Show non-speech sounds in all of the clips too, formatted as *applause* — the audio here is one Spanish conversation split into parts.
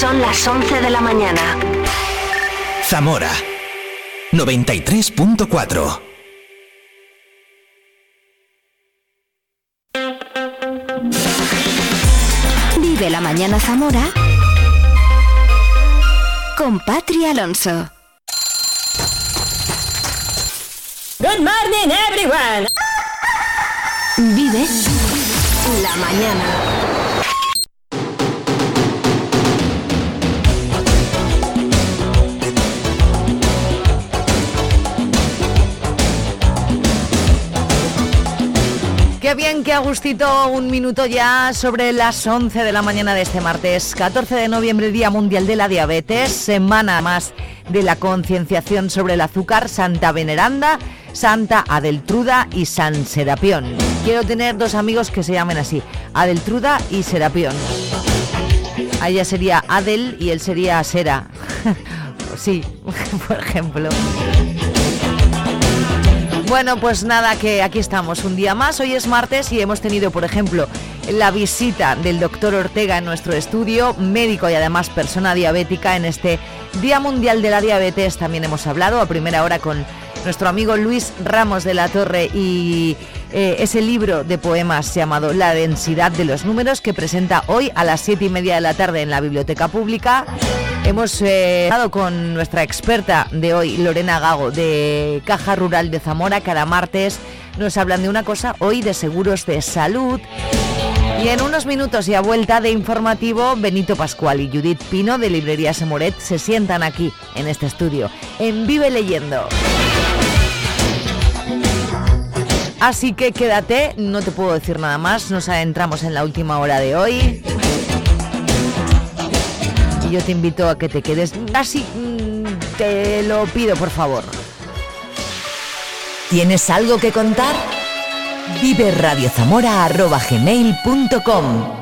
Son las 11 de la mañana. Zamora 93.4 Vive la mañana Zamora con Patri Alonso. Good morning everyone. Vive la mañana. Qué bien, qué agustito, un minuto ya sobre las 11 de la mañana de este martes, 14 de noviembre, Día Mundial de la Diabetes, semana más de la concienciación sobre el azúcar, Santa Veneranda, Santa Adeltruda y San Serapión. Quiero tener dos amigos que se llamen así, Adeltruda y Serapión. A ella sería Adel y él sería Sera. *laughs* sí, *laughs* por ejemplo. Bueno, pues nada, que aquí estamos un día más. Hoy es martes y hemos tenido, por ejemplo, la visita del doctor Ortega en nuestro estudio, médico y además persona diabética en este Día Mundial de la Diabetes. También hemos hablado a primera hora con nuestro amigo Luis Ramos de la Torre y eh, ese libro de poemas llamado La densidad de los números que presenta hoy a las siete y media de la tarde en la Biblioteca Pública. Hemos eh, con nuestra experta de hoy, Lorena Gago, de Caja Rural de Zamora. Cada martes nos hablan de una cosa, hoy de seguros de salud. Y en unos minutos y a vuelta de informativo, Benito Pascual y Judith Pino de Librería Semoret se sientan aquí en este estudio, en Vive Leyendo. Así que quédate, no te puedo decir nada más, nos adentramos en la última hora de hoy. Y yo te invito a que te quedes, así mm, te lo pido por favor. ¿Tienes algo que contar? Vive radiozamora.gmail.com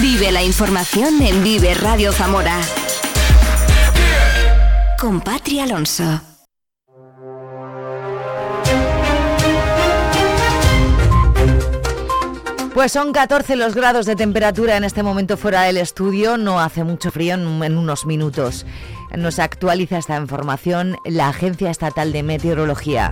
Vive la información en Vive Radio Zamora. Con Patri Alonso. Pues son 14 los grados de temperatura en este momento fuera del estudio, no hace mucho frío en, en unos minutos. Nos actualiza esta información la Agencia Estatal de Meteorología.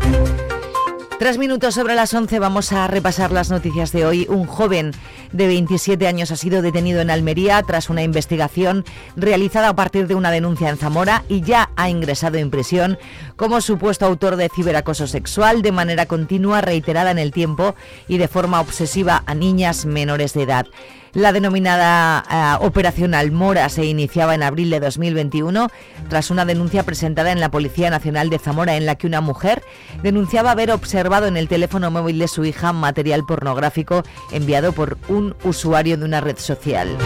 Tres minutos sobre las 11 vamos a repasar las noticias de hoy. Un joven de 27 años ha sido detenido en Almería tras una investigación realizada a partir de una denuncia en Zamora y ya ha ingresado en prisión como supuesto autor de ciberacoso sexual de manera continua, reiterada en el tiempo y de forma obsesiva a niñas menores de edad. La denominada uh, Operación Almora se iniciaba en abril de 2021 tras una denuncia presentada en la Policía Nacional de Zamora en la que una mujer denunciaba haber observado en el teléfono móvil de su hija material pornográfico enviado por un usuario de una red social.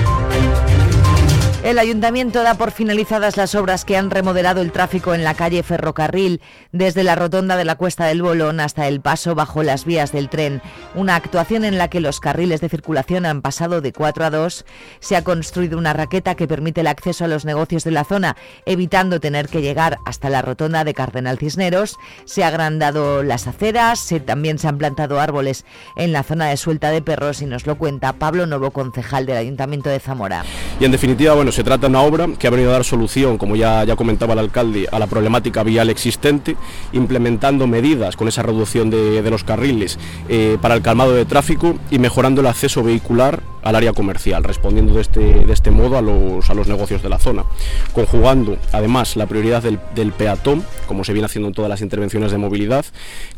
El ayuntamiento da por finalizadas las obras que han remodelado el tráfico en la calle Ferrocarril, desde la rotonda de la Cuesta del Bolón hasta el paso bajo las vías del tren. Una actuación en la que los carriles de circulación han pasado de 4 a 2. Se ha construido una raqueta que permite el acceso a los negocios de la zona, evitando tener que llegar hasta la rotonda de Cardenal Cisneros. Se ha agrandado las aceras, se, también se han plantado árboles en la zona de suelta de perros y nos lo cuenta Pablo Novo, concejal del Ayuntamiento de Zamora. Y en definitiva, bueno, se trata de una obra que ha venido a dar solución, como ya, ya comentaba el alcalde, a la problemática vial existente, implementando medidas con esa reducción de, de los carriles eh, para el calmado de tráfico y mejorando el acceso vehicular al área comercial, respondiendo de este, de este modo a los, a los negocios de la zona, conjugando además la prioridad del, del peatón, como se viene haciendo en todas las intervenciones de movilidad,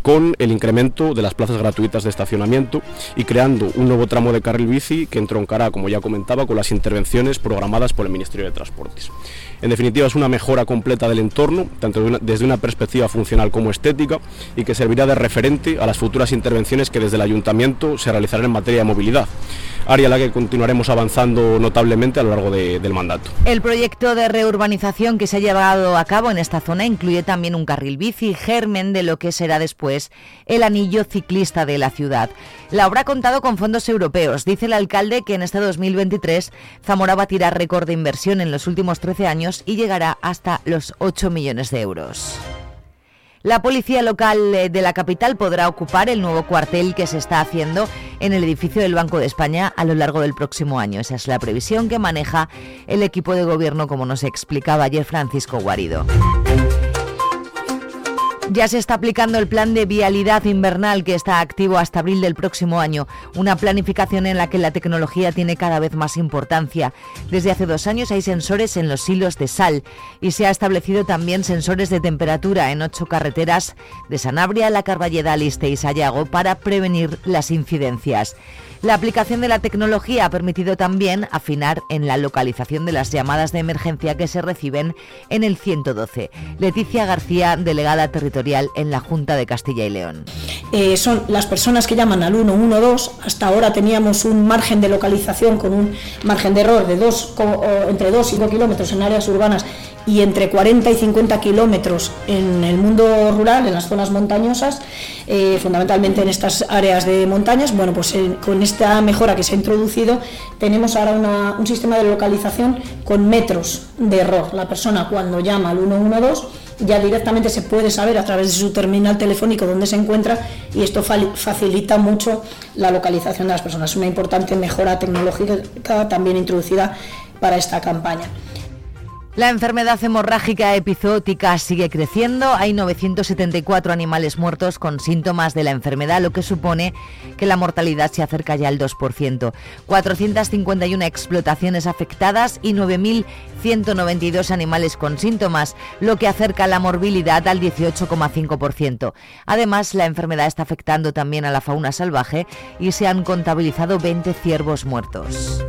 con el incremento de las plazas gratuitas de estacionamiento y creando un nuevo tramo de carril bici que entroncará, como ya comentaba, con las intervenciones programadas por el Ministerio de Transportes. En definitiva, es una mejora completa del entorno, tanto desde una perspectiva funcional como estética, y que servirá de referente a las futuras intervenciones que desde el Ayuntamiento se realizarán en materia de movilidad, área en la que continuaremos avanzando notablemente a lo largo de- del mandato. El proyecto de reurbanización que se ha llevado a cabo en esta zona incluye también un carril bici, germen de lo que será después el anillo ciclista de la ciudad. La obra ha contado con fondos europeos. Dice el alcalde que en este 2023 Zamora va a tirar récord de inversión en los últimos 13 años y llegará hasta los 8 millones de euros. La policía local eh, de la capital podrá ocupar el nuevo cuartel que se está haciendo en el edificio del Banco de España a lo largo del próximo año. Esa es la previsión que maneja el equipo de gobierno, como nos explicaba ayer Francisco Guarido. Ya se está aplicando el plan de vialidad invernal que está activo hasta abril del próximo año, una planificación en la que la tecnología tiene cada vez más importancia. Desde hace dos años hay sensores en los hilos de sal y se ha establecido también sensores de temperatura en ocho carreteras de Sanabria, La Carballeda, Liste y Sayago para prevenir las incidencias. La aplicación de la tecnología ha permitido también afinar en la localización de las llamadas de emergencia que se reciben en el 112. Leticia García, delegada territorial en la Junta de Castilla y León. Eh, son las personas que llaman al 112. Hasta ahora teníamos un margen de localización con un margen de error de dos, entre 2 y 5 kilómetros en áreas urbanas y entre 40 y 50 kilómetros en el mundo rural, en las zonas montañosas, eh, fundamentalmente en estas áreas de montañas. Bueno, pues eh, con esta mejora que se ha introducido, tenemos ahora un sistema de localización con metros de error. La persona cuando llama al 112 ya directamente se puede saber a través de su terminal telefónico dónde se encuentra y esto facilita mucho la localización de las personas. Es una importante mejora tecnológica también introducida para esta campaña. La enfermedad hemorrágica epizootica sigue creciendo. Hay 974 animales muertos con síntomas de la enfermedad, lo que supone que la mortalidad se acerca ya al 2%. 451 explotaciones afectadas y 9.192 animales con síntomas, lo que acerca la morbilidad al 18,5%. Además, la enfermedad está afectando también a la fauna salvaje y se han contabilizado 20 ciervos muertos.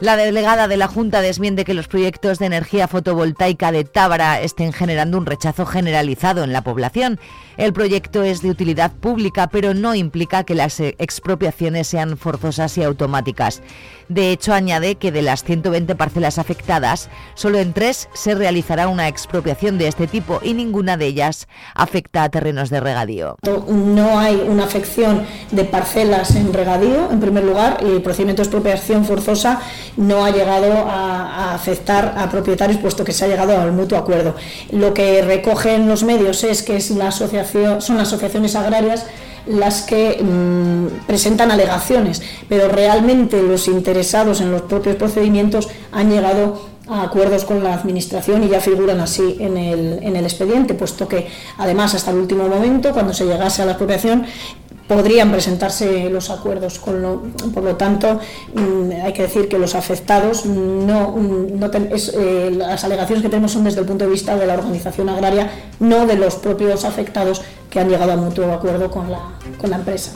La delegada de la Junta desmiente que los proyectos de energía fotovoltaica de Tábara estén generando un rechazo generalizado en la población. El proyecto es de utilidad pública, pero no implica que las expropiaciones sean forzosas y automáticas. De hecho, añade que de las 120 parcelas afectadas, solo en tres se realizará una expropiación de este tipo y ninguna de ellas afecta a terrenos de regadío. No hay una afección de parcelas en regadío, en primer lugar, y el procedimiento de expropiación forzosa no ha llegado a, afectar a propietarios, puesto que se ha llegado al mutuo acuerdo. Lo que recogen los medios es que es la son asociaciones agrarias las que mm, presentan alegaciones, pero realmente los interesados en los propios procedimientos han llegado a acuerdos con la Administración y ya figuran así en el, en el expediente, puesto que además hasta el último momento, cuando se llegase a la expropiación, podrían presentarse los acuerdos. Con lo, por lo tanto, mm, hay que decir que los afectados no, mm, no eh, las alegaciones que tenemos son desde el punto de vista de la organización agraria, no de los propios afectados que han llegado a mutuo acuerdo con la, con la empresa.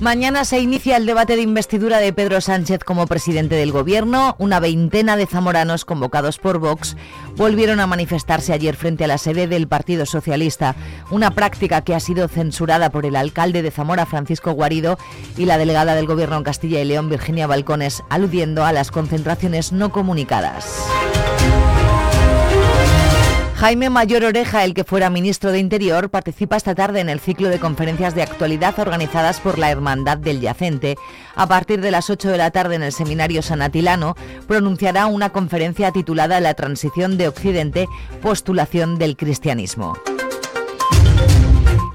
Mañana se inicia el debate de investidura de Pedro Sánchez como presidente del Gobierno. Una veintena de zamoranos convocados por Vox volvieron a manifestarse ayer frente a la sede del Partido Socialista, una práctica que ha sido censurada por el alcalde de Zamora, Francisco Guarido, y la delegada del Gobierno en Castilla y León, Virginia Balcones, aludiendo a las concentraciones no comunicadas. Jaime Mayor Oreja, el que fuera ministro de Interior, participa esta tarde en el ciclo de conferencias de actualidad organizadas por la Hermandad del Yacente. A partir de las 8 de la tarde en el Seminario San Atilano, pronunciará una conferencia titulada La transición de Occidente, postulación del cristianismo.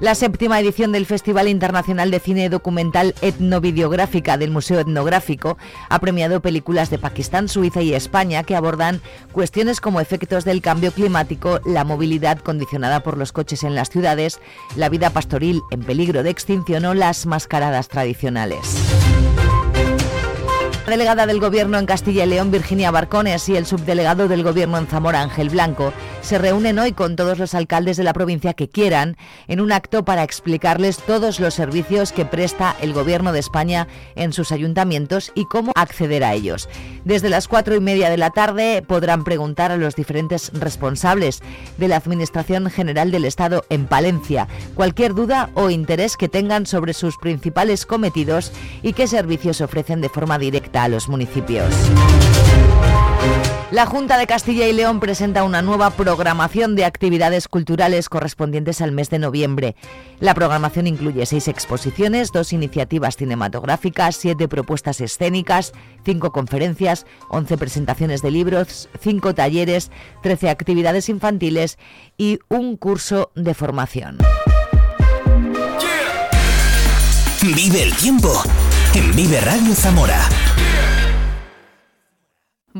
La séptima edición del Festival Internacional de Cine Documental Etnovideográfica del Museo Etnográfico ha premiado películas de Pakistán, Suiza y España que abordan cuestiones como efectos del cambio climático, la movilidad condicionada por los coches en las ciudades, la vida pastoril en peligro de extinción o las mascaradas tradicionales. Delegada del Gobierno en Castilla y León, Virginia Barcones, y el subdelegado del Gobierno en Zamora, Ángel Blanco, se reúnen hoy con todos los alcaldes de la provincia que quieran en un acto para explicarles todos los servicios que presta el Gobierno de España en sus ayuntamientos y cómo acceder a ellos. Desde las cuatro y media de la tarde podrán preguntar a los diferentes responsables de la Administración General del Estado en Palencia cualquier duda o interés que tengan sobre sus principales cometidos y qué servicios ofrecen de forma directa a los municipios. La Junta de Castilla y León presenta una nueva programación de actividades culturales correspondientes al mes de noviembre. La programación incluye seis exposiciones, dos iniciativas cinematográficas, siete propuestas escénicas, cinco conferencias, once presentaciones de libros, cinco talleres, trece actividades infantiles y un curso de formación. Vive el tiempo en Vive Radio Zamora.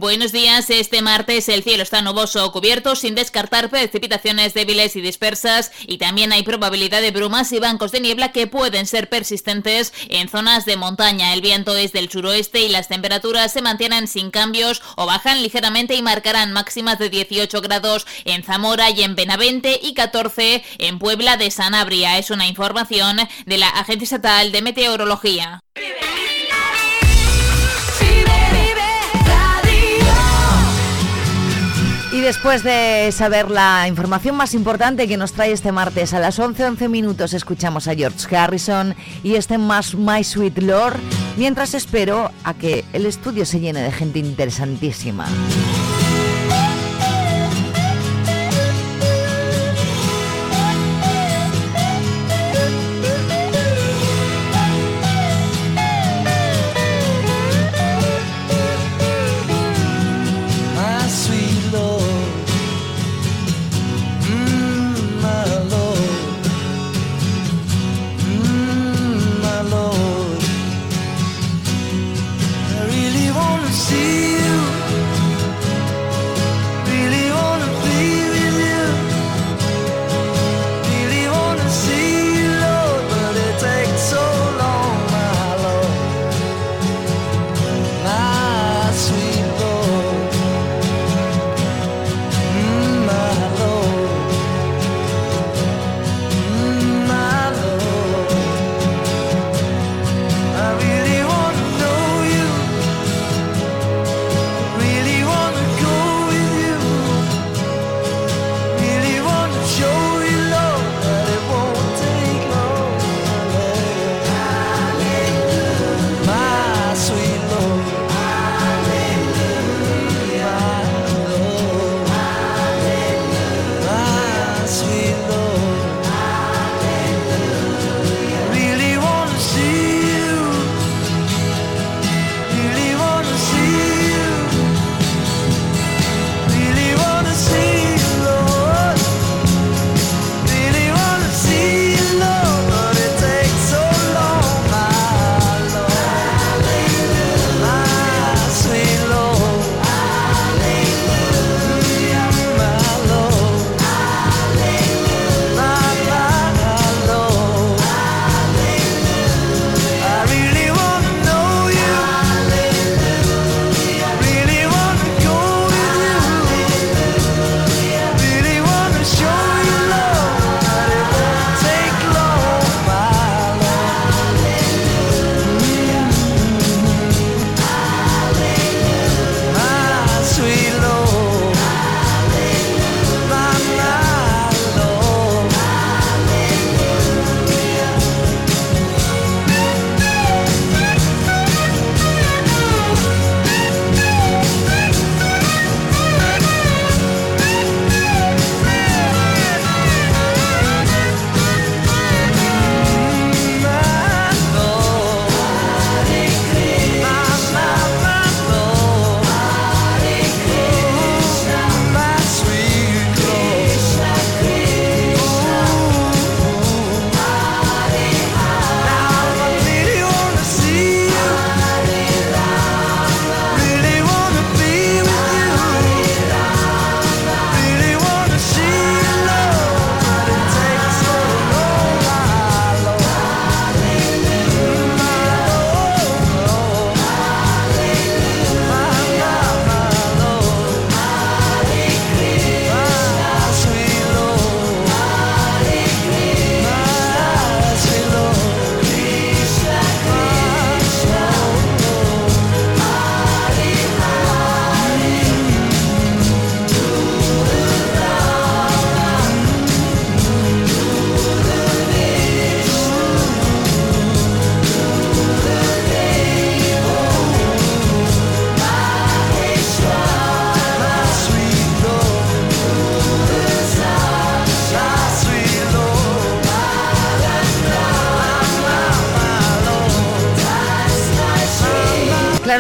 Buenos días. Este martes el cielo está nuboso o cubierto sin descartar precipitaciones débiles y dispersas y también hay probabilidad de brumas y bancos de niebla que pueden ser persistentes en zonas de montaña. El viento es del suroeste y las temperaturas se mantienen sin cambios o bajan ligeramente y marcarán máximas de 18 grados en Zamora y en Benavente y 14 en Puebla de Sanabria. Es una información de la Agencia Estatal de Meteorología. Después de saber la información más importante que nos trae este martes a las 11:11 11 minutos escuchamos a George Harrison y este más My Sweet Lord, mientras espero a que el estudio se llene de gente interesantísima.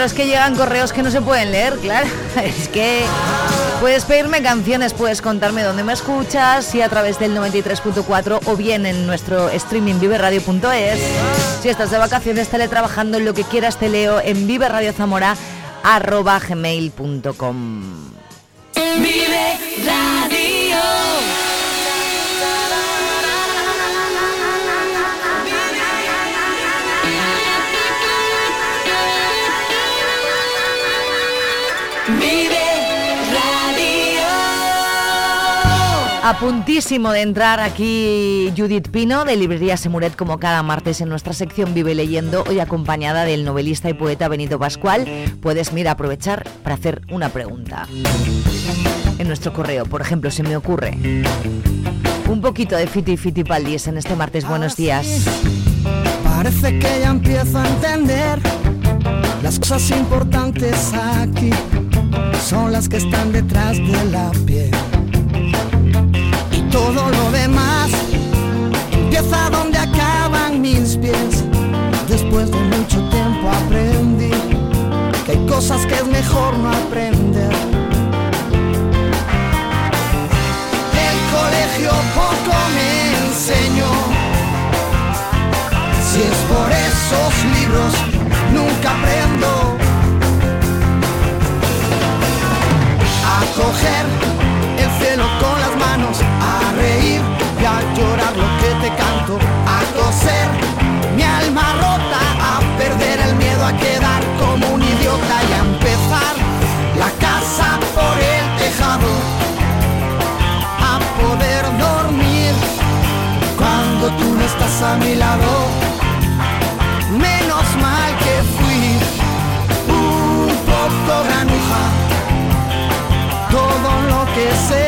Es que llegan correos que no se pueden leer, claro. *laughs* Es que puedes pedirme canciones, puedes contarme dónde me escuchas, si a través del 93.4 o bien en nuestro streaming viverradio.es. Si estás de vacaciones, teletrabajando, lo que quieras te leo en viverradiozamora.gmail.com Vive Radio. A puntísimo de entrar aquí Judith Pino de Librería Semuret como cada martes en nuestra sección Vive Leyendo, hoy acompañada del novelista y poeta Benito Pascual. Puedes, mira, aprovechar para hacer una pregunta. En nuestro correo, por ejemplo, se me ocurre un poquito de Fiti Fiti Paldies en este martes. Buenos días. Parece que ya empiezo a entender las cosas importantes aquí son las que están detrás de la piel todo lo demás empieza donde acaban mis pies. Después de mucho tiempo aprendí que hay cosas que es mejor no aprender. El colegio poco me enseñó. Si es por esos libros, nunca aprendo a coger el cielo con las manos llorar lo que te canto, a coser mi alma rota, a perder el miedo a quedar como un idiota y a empezar la casa por el tejado, a poder dormir cuando tú no estás a mi lado. Menos mal que fui un poco granuja, todo lo que sé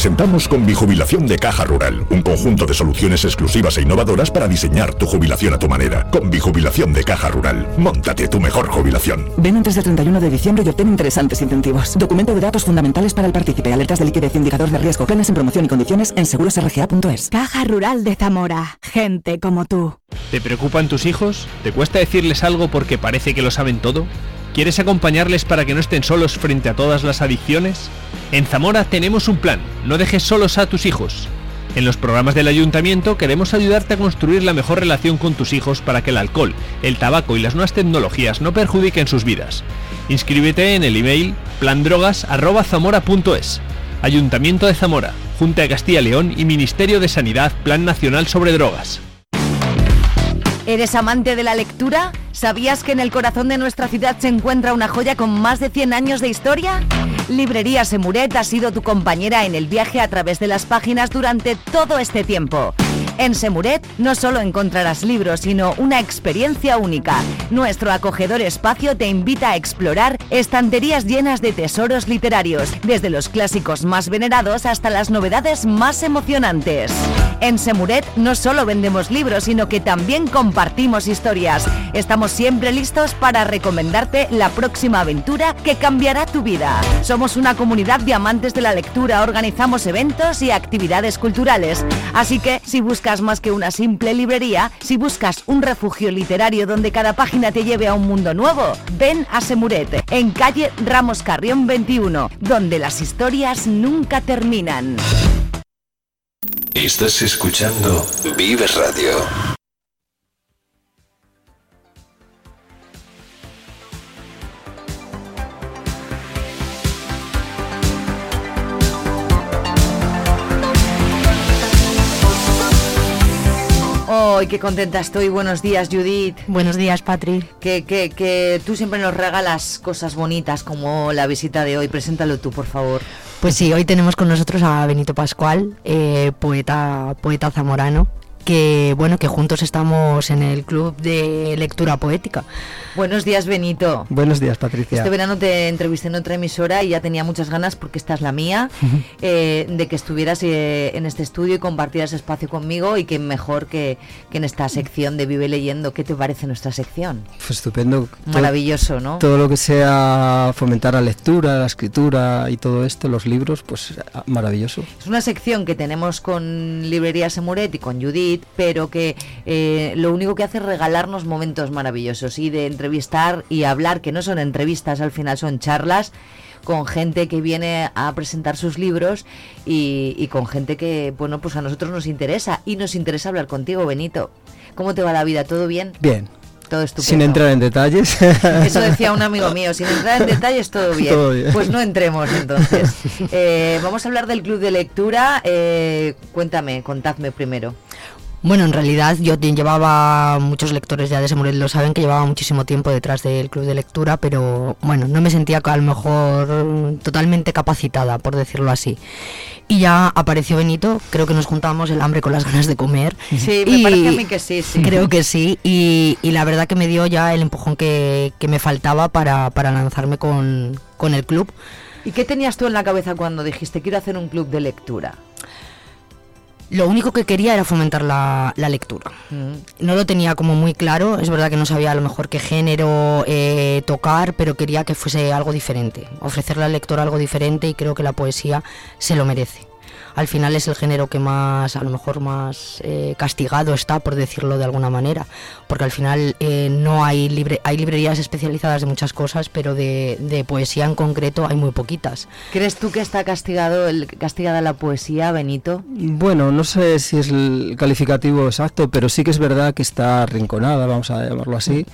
presentamos con Jubilación de Caja Rural, un conjunto de soluciones exclusivas e innovadoras para diseñar tu jubilación a tu manera. Con Jubilación de Caja Rural, móntate tu mejor jubilación. Ven antes del 31 de diciembre y obtén interesantes incentivos. Documento de datos fundamentales para el partícipe, alertas de liquidez, indicador de riesgo, planes en promoción y condiciones en segurosrga.es. Caja Rural de Zamora. Gente como tú. ¿Te preocupan tus hijos? ¿Te cuesta decirles algo porque parece que lo saben todo? ¿Quieres acompañarles para que no estén solos frente a todas las adicciones? En Zamora tenemos un plan, no dejes solos a tus hijos. En los programas del ayuntamiento queremos ayudarte a construir la mejor relación con tus hijos para que el alcohol, el tabaco y las nuevas tecnologías no perjudiquen sus vidas. Inscríbete en el email plandrogas.zamora.es. Ayuntamiento de Zamora, Junta de Castilla y León y Ministerio de Sanidad Plan Nacional sobre Drogas. ¿Eres amante de la lectura? ¿Sabías que en el corazón de nuestra ciudad se encuentra una joya con más de 100 años de historia? Librería Semuret ha sido tu compañera en el viaje a través de las páginas durante todo este tiempo. En Semuret no solo encontrarás libros, sino una experiencia única. Nuestro acogedor espacio te invita a explorar estanterías llenas de tesoros literarios, desde los clásicos más venerados hasta las novedades más emocionantes. En Semuret no solo vendemos libros, sino que también compartimos historias. Estamos siempre listos para recomendarte la próxima aventura que cambiará tu vida. Somos una comunidad de amantes de la lectura, organizamos eventos y actividades culturales. Así que si buscas más que una simple librería, si buscas un refugio literario donde cada página te lleve a un mundo nuevo, ven a Semuret, en calle Ramos Carrión 21, donde las historias nunca terminan. Estás escuchando Vives Radio. ¡Ay, qué contenta estoy! Buenos días, Judith. Buenos días, Patri. Que, que, que tú siempre nos regalas cosas bonitas como la visita de hoy. Preséntalo tú, por favor. Pues sí, hoy tenemos con nosotros a Benito Pascual, eh, poeta, poeta zamorano, que bueno, que juntos estamos en el club de lectura poética. Buenos días, Benito. Buenos días, Patricia. Este verano te entrevisté en otra emisora y ya tenía muchas ganas, porque esta es la mía, eh, de que estuvieras eh, en este estudio y compartieras espacio conmigo y que mejor que, en esta sección de Vive Leyendo. ¿Qué te parece nuestra sección? Pues estupendo. Maravilloso, ¿no? Todo lo que sea fomentar la lectura, la escritura y todo esto, los libros, pues maravilloso. Es una sección que tenemos con Librería Semuret y con Pero que eh, lo único que hace es regalarnos momentos maravillosos y de entrevistar y hablar, que no son entrevistas, al final son charlas con gente que viene a presentar sus libros y, con gente que, bueno, pues a nosotros nos interesa y nos interesa hablar contigo, Benito. ¿Cómo te va la vida? ¿Todo bien? Bien. Todo estupendo. Sin entrar en detalles. *laughs* Eso decía un amigo mío, sin entrar en detalles todo bien. Pues no entremos entonces. *laughs* Eh, vamos a hablar del club de lectura. Eh, cuéntame, contadme primero. Bueno, en realidad yo llevaba, muchos lectores ya de Semuret lo saben, que llevaba muchísimo tiempo detrás del club de lectura, pero bueno, no me sentía a lo mejor totalmente capacitada, por decirlo así. Y ya apareció Benito, creo que nos juntamos el hambre con las ganas de comer. Sí, me parece a mí que sí, sí. Creo que sí, y, la verdad que me dio ya el empujón que, me faltaba para, para lanzarme con, con el club. ¿Y qué tenías tú en la cabeza cuando dijiste quiero hacer un club de lectura? Lo único que quería era fomentar la, lectura. Mm. No lo tenía como muy claro, es verdad que no sabía a lo mejor qué género eh, tocar, pero quería que fuese algo diferente, ofrecerle al lector algo diferente y creo que la poesía se lo merece al final es el género que más, a lo mejor más eh, castigado está, por decirlo de alguna manera, porque al final eh, no hay, libre, hay librerías especializadas de muchas cosas, pero de, poesía en concreto hay muy poquitas. ¿Crees tú que está castigado el, castigada la poesía, Benito? Bueno, no sé si es el calificativo exacto, pero sí que es verdad que está arrinconada, vamos a llamarlo así,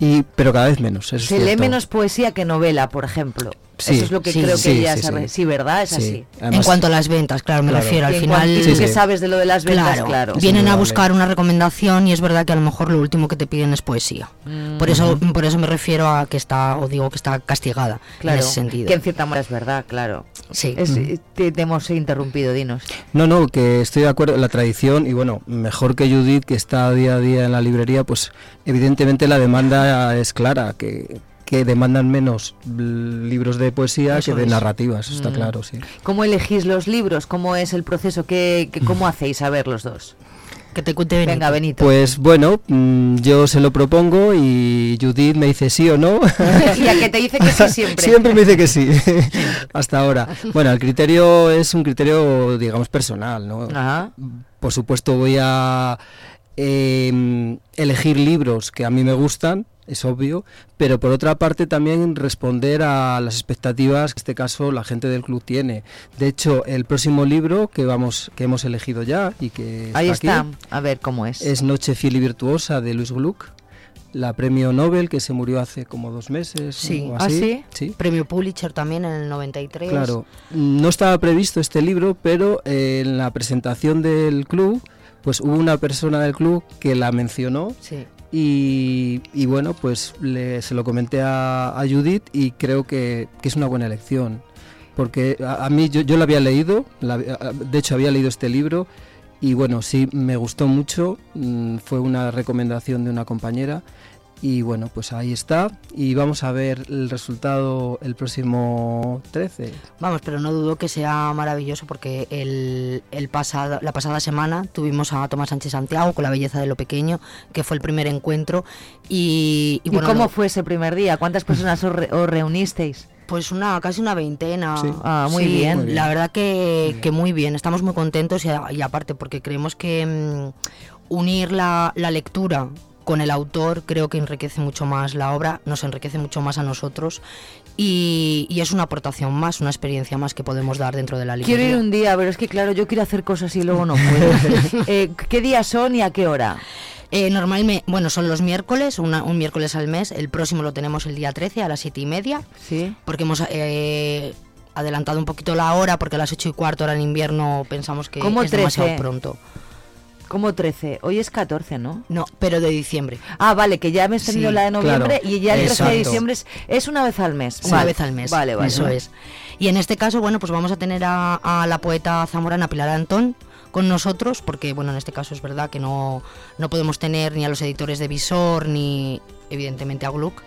y, pero cada vez menos. Se lee menos poesía que novela, por ejemplo. Eso es lo que creo que ella sabe. Sí, ¿verdad? Es así. en cuanto a las ventas, claro, me refiero. Al final. ¿Qué sabes de lo de las ventas? Claro. Vienen a buscar una recomendación y es verdad que a lo mejor lo último que te piden es poesía. Por eso por eso me refiero a que está, o digo que está castigada en ese sentido. Que en cierta manera es verdad, claro. Sí. te, hemos interrumpido, dinos. No, no, que estoy de acuerdo. La tradición, y bueno, mejor que Judith, que está día a día en la librería, pues evidentemente la demanda es clara, que que demandan menos libros de poesía Eso que de es. narrativas, eso está Mm. claro, sí. ¿Cómo elegís los libros? ¿Cómo es el proceso? ¿Qué, qué- cómo *clears throat* hacéis a ver los dos? Que te cuente Benito. Venga, Benito. Pues bueno, mm, yo se lo propongo y Judith me dice sí o no. *laughs* y a que te dice que sí *laughs* siempre. Siempre me dice que sí, *laughs* hasta ahora. Bueno, el criterio es un criterio, digamos, personal, ¿no? Ajá. Por supuesto voy a eh, elegir libros que a mí me gustan, es obvio, pero por otra parte también responder a las expectativas que en este caso la gente del club tiene. De hecho, el próximo libro que vamos que hemos elegido ya y que Ahí aquí está. A ver cómo es. es Noche fiel y virtuosa de Luis Gluck, la premio Nobel que se murió hace como dos meses. Sí. o ¿Ah, así. sí? Premio Pulitzer también en el 93. Claro, no estaba previsto este libro, pero en la presentación del club, pues hubo una persona del club que la mencionó Sí. y, y bueno, pues le- se lo comenté a, a Judith y creo que, que es una buena elección. Porque a, a mí yo, yo lo había leído, la- de hecho había leído este libro y bueno, sí, me gustó mucho, mm, fue una recomendación de una compañera y bueno, pues ahí está y vamos a ver el resultado el próximo 13. Vamos, pero no dudo que sea maravilloso porque el, el pasado, la pasada semana tuvimos a Tomás Sánchez Santiago con La belleza de lo pequeño, que fue el primer encuentro. ¿Y, ¿Y, bueno, cómo lo- fue ese primer día? ¿Cuántas personas os, re- os reunisteis? Pues una, casi una veintena. Sí. Ah, muy Sí, bien. Muy bien. La verdad que, que muy bien. Estamos muy contentos y, y aparte porque creemos que mm, unir la, la lectura con el autor creo que enriquece mucho más la obra, nos enriquece mucho más a nosotros y, y es una aportación más, una experiencia más que podemos dar dentro de la Quiero librería. ir un día, pero es que claro, yo quiero hacer cosas y luego no puedo. *laughs* Eh, ¿Qué días son y a qué hora? Eh, normalmente, bueno, son los miércoles, una- un miércoles al mes. El próximo lo tenemos el día 13 a las 7 y media. Sí. Porque hemos eh, adelantado un poquito la hora, porque a las 8 y cuarto hora en invierno pensamos que ¿Cómo es demasiado 13? pronto. ¿Cómo 13? Hoy es 14, ¿no? No, pero de diciembre. Ah, vale, que ya hemos tenido Sí, la de noviembre claro. y ya el 13 de diciembre es, es una vez al mes. Una Vale. vez al mes. Vale, vale. Eso es. Y en este caso, bueno, pues vamos a tener a, a la poeta zamorana Pilar Antón con nosotros, porque, bueno, en este caso es verdad que no, no podemos tener ni a los editores de Visor, ni evidentemente a Gluck.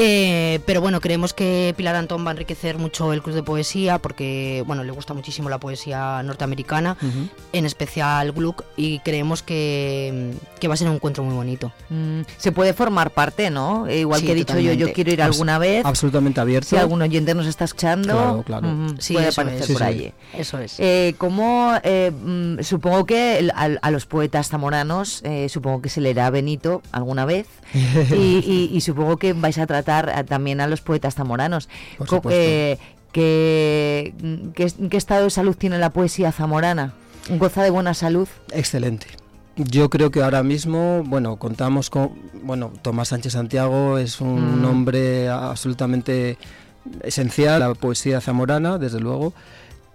Eh, pero bueno, creemos que Pilar Antón va a enriquecer mucho el club de poesía porque, bueno, le gusta muchísimo la poesía norteamericana, Ujú. en especial Gluck, y creemos que, que va a ser un encuentro muy bonito. Mm, se puede formar parte, ¿no? Eh, igual Sí, que he dicho yo, yo quiero ir Abs- alguna vez. Absolutamente abierto. Si algún oyente nos está escuchando, Claro, claro. mm, Sí, puede aparecer es. por Sí, sí. allí. Eso es. Eh, ¿cómo, eh, mm, supongo que al- a, los poetas zamoranos, eh, supongo que se leerá Benito alguna vez, *laughs* y, y- y supongo que vais a tratar a- también a los poetas zamoranos. Por Co- supuesto. eh, ¿qué, mm, qué, qué estado de salud tiene la poesía zamorana? ¿Goza de buena salud? Excelente. Yo creo que ahora mismo, bueno, contamos con, bueno, Tomás Sánchez Santiago es un Mm. hombre absolutamente esencial, la poesía zamorana, desde luego,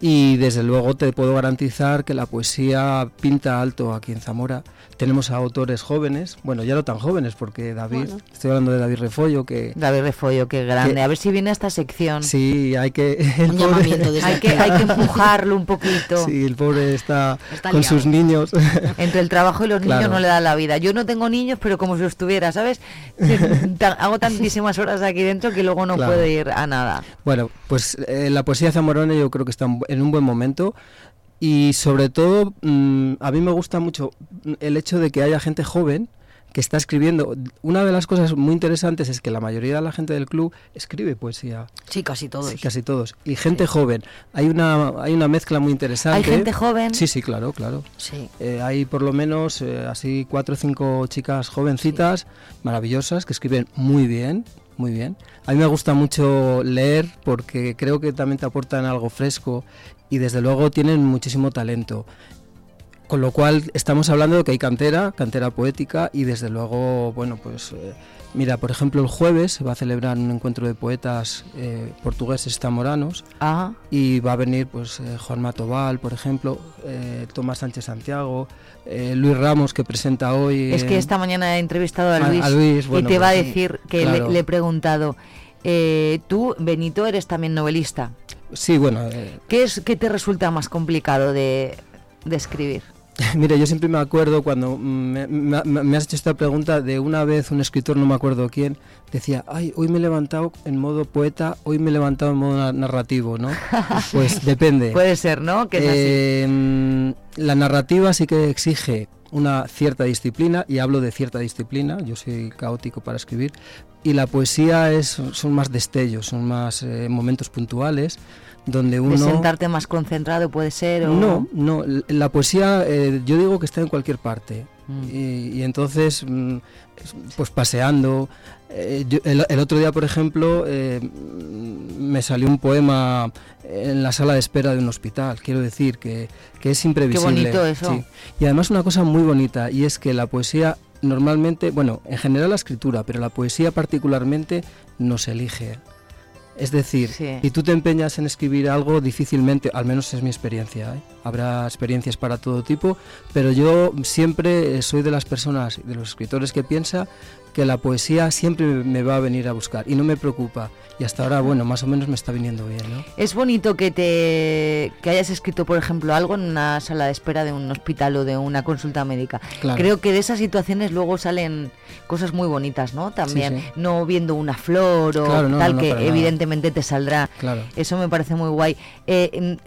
y desde luego te puedo garantizar que la poesía pinta alto aquí en Zamora. Tenemos a autores jóvenes, bueno, ya no tan jóvenes, porque David, Bueno. estoy hablando de David Refollo, que David Refollo, qué grande. Que- A ver si viene a esta sección. sí, hay que... el pobre- Hay que, hay que empujarlo un poquito. Sí, el pobre está, Está con liado. sus niños. Entre el trabajo y los niños Claro. no le da la vida. Yo no tengo niños, pero como si los tuviera, ¿sabes? *laughs* Hago tantísimas horas aquí dentro que luego no Claro. puedo ir a nada. Bueno, pues eh, la poesía zamorana yo creo que está en en un buen momento y sobre todo mm, a mí me gusta mucho el hecho de que haya gente joven que está escribiendo. Una de las cosas muy interesantes es que la mayoría de la gente del club escribe poesía, Sí, casi todos. sí, casi todos, y gente joven. Hay una hay una mezcla muy interesante. ¿Hay gente joven? Sí, sí, claro, claro. Sí. Eh, hay por lo menos eh, así cuatro o cinco chicas jovencitas maravillosas que escriben muy bien, muy bien. A mí me gusta mucho leer porque creo que también te aportan algo fresco y desde luego tienen muchísimo talento. Con lo cual estamos hablando de que hay cantera, cantera poética y desde luego, bueno, pues eh, mira, por ejemplo el jueves se va a celebrar un encuentro de poetas eh, portugueses tamoranos Ajá. y va a venir pues eh, Juan Matobal, por ejemplo, eh, Tomás Sánchez Santiago, Luis Ramos que presenta hoy. Es que esta mañana he entrevistado a Luis, a Luis, bueno, y te va a pues, decir que claro. le, le he preguntado, eh, tú, Benito, eres también novelista. Sí, bueno, ¿Qué, es, ¿Qué te resulta más complicado de, de escribir? *laughs* Mire, yo siempre me acuerdo cuando me, me- me has hecho esta pregunta de una vez un escritor, no me acuerdo quién, decía, ay, hoy me he levantado en modo poeta, hoy me he levantado en modo na- narrativo, ¿no? *laughs* Pues depende. Puede ser, ¿no? Que. Eh, la narrativa sí que exige una cierta disciplina, y hablo de cierta disciplina, yo soy caótico para escribir, y la poesía es, son más destellos, son más eh, momentos puntuales, donde uno... De sentarte más concentrado puede ser o... No, no, la poesía eh, yo digo que está en cualquier parte. Mm. Y, y entonces, mm, es- pues paseando. eh, yo- el, el otro día, por ejemplo, eh, me salió un poema en la sala de espera de un hospital. Quiero decir que, que es imprevisible. bonito eso. sí. Y además una cosa muy bonita, y es que la poesía normalmente, bueno, en general la escritura, pero la poesía particularmente nos elige. Es decir, Sí. si tú te empeñas en escribir algo, difícilmente, al menos es mi experiencia, ¿eh? habrá experiencias para todo tipo, pero yo siempre soy de las personas, de los escritores que piensa que la poesía siempre me va a venir a buscar y no me preocupa. Y hasta ahora, bueno, más o menos me está viniendo bien, ¿no? Es bonito que te que hayas escrito, por ejemplo, algo en una sala de espera de un hospital o de una consulta médica. Claro. Creo que de esas situaciones luego salen cosas muy bonitas, ¿no? También sí. no viendo una flor o Claro, no, tal no, que nada. evidentemente te saldrá. Claro. Eso me parece muy guay. Eh, em,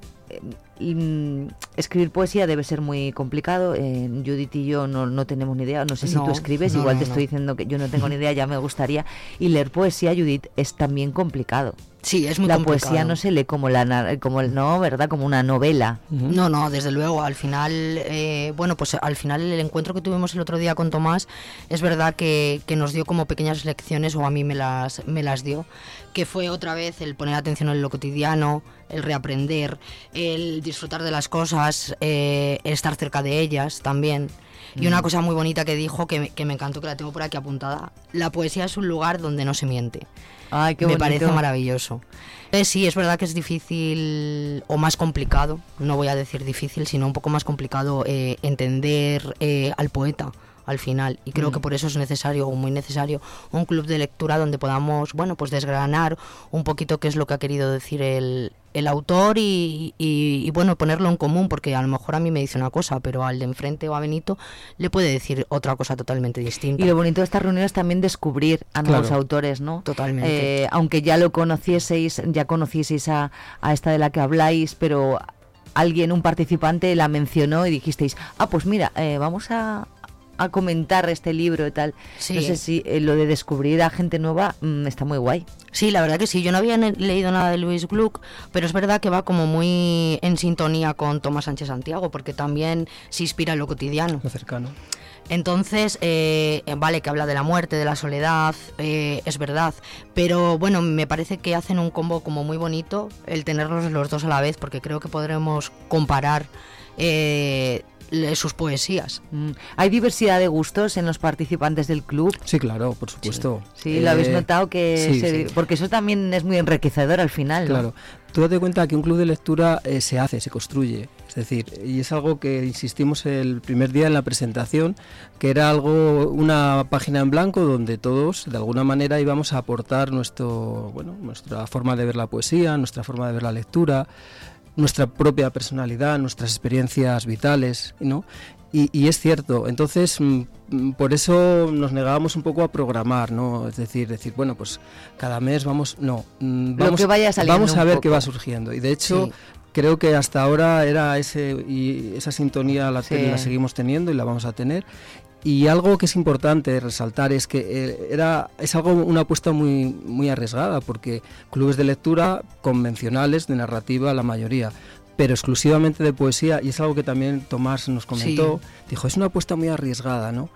y, mm, escribir poesía debe ser muy complicado. Eh, Judith y yo no, no tenemos ni idea. No sé si No, tú escribes, no, igual te estoy diciendo que yo no tengo ni idea, ya me gustaría. Y leer poesía, Judith, es también complicado. Sí, es muy La complicado. poesía no se lee como la como el no, ¿verdad? Como una novela. No, no, desde luego. Al final, eh, bueno, pues al final el encuentro que tuvimos el otro día con Tomás es verdad que, que nos dio como pequeñas lecciones, o a mí me las, me las dio, que fue otra vez el poner atención en lo cotidiano, el reaprender, el disfrutar de las cosas, eh, estar cerca de ellas también. Y una Mm. cosa muy bonita que dijo, que me, que me encantó, que la tengo por aquí apuntada, la poesía es un lugar donde no se miente. Ay, qué me parece maravilloso. Eh, sí, es verdad que es difícil o más complicado, no voy a decir difícil, sino un poco más complicado eh, entender al poeta al final y creo Mm. que por eso es necesario o muy necesario un club de lectura donde podamos bueno pues desgranar un poquito qué es lo que ha querido decir el, el autor y, y- y, bueno ponerlo en común porque a lo mejor a mí me dice una cosa pero al de enfrente o a Benito le puede decir otra cosa totalmente distinta Y lo bonito de estas reuniones es también descubrir a nuevos Claro. autores, ¿no? Totalmente. Eh, aunque ya lo conocieseis, ya conocieseis a, a esta de la que habláis, pero alguien, un participante, la mencionó y dijisteis, ah, pues mira, eh, vamos a, a comentar este libro y tal. Sí. No sé si eh, lo de descubrir a gente nueva mm, está muy guay. Sí, la verdad que sí. Yo no había leído nada de Luis Gluck, pero es verdad que va como muy en sintonía con Tomás Sánchez Santiago, porque también se inspira en lo cotidiano. Lo cercano. Entonces, eh, vale que habla de la muerte, de la soledad, eh, es verdad, pero bueno, me parece que hacen un combo como muy bonito el tenerlos los dos a la vez, porque creo que podremos comparar eh, sus poesías. Mm. ¿Hay diversidad de gustos en los participantes del club? Sí, claro, por supuesto. Sí, lo habéis Eh, notado que... sí, se- sí. Porque eso también es muy enriquecedor al final, ¿no? Claro. Tú date cuenta que un club de lectura eh, se hace, se construye. Es decir, y es algo que insistimos el primer día en la presentación, que era algo, una página en blanco donde todos, de alguna manera, íbamos a aportar nuestro, bueno, nuestra forma de ver la poesía, nuestra forma de ver la lectura, nuestra propia personalidad, nuestras experiencias vitales, ¿no? Y, y es cierto, entonces mm, mm, por eso nos negábamos un poco a programar, ¿no? Es decir, decir, bueno, pues cada mes vamos, no, mm, vamos, que vaya saliendo vamos a ver qué va surgiendo. Y de hecho, Sí. creo que hasta ahora era ese y esa sintonía la, Sí. la seguimos teniendo y la vamos a tener. Y algo que es importante resaltar es que eh, era es algo una apuesta muy muy arriesgada porque clubes de lectura convencionales de narrativa la mayoría, pero exclusivamente de poesía y es algo que también Tomás nos comentó, dijo, es una apuesta muy arriesgada, ¿no?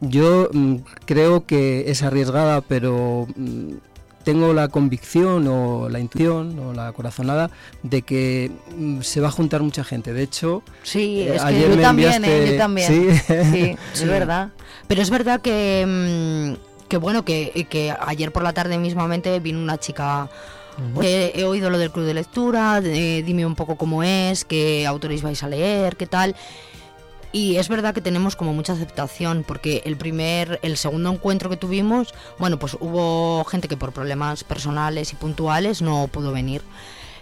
Yo mm, creo que es arriesgada, pero mm, tengo la convicción o la intuición o la corazonada de que mm, se va a juntar mucha gente. De hecho, Sí, eh, es que ayer yo me también, enviaste- ¿eh? Yo también. Sí. Sí, *laughs* es verdad. Pero es verdad que, mm, que bueno, que, que ayer por la tarde mismamente vino una chica. "Oye, he oído lo del club de lectura, de- dime un poco cómo es, qué autores vais a leer, qué tal. Y es verdad que tenemos como mucha aceptación, porque el primer, el segundo encuentro que tuvimos, bueno, pues hubo gente que por problemas personales y puntuales no pudo venir.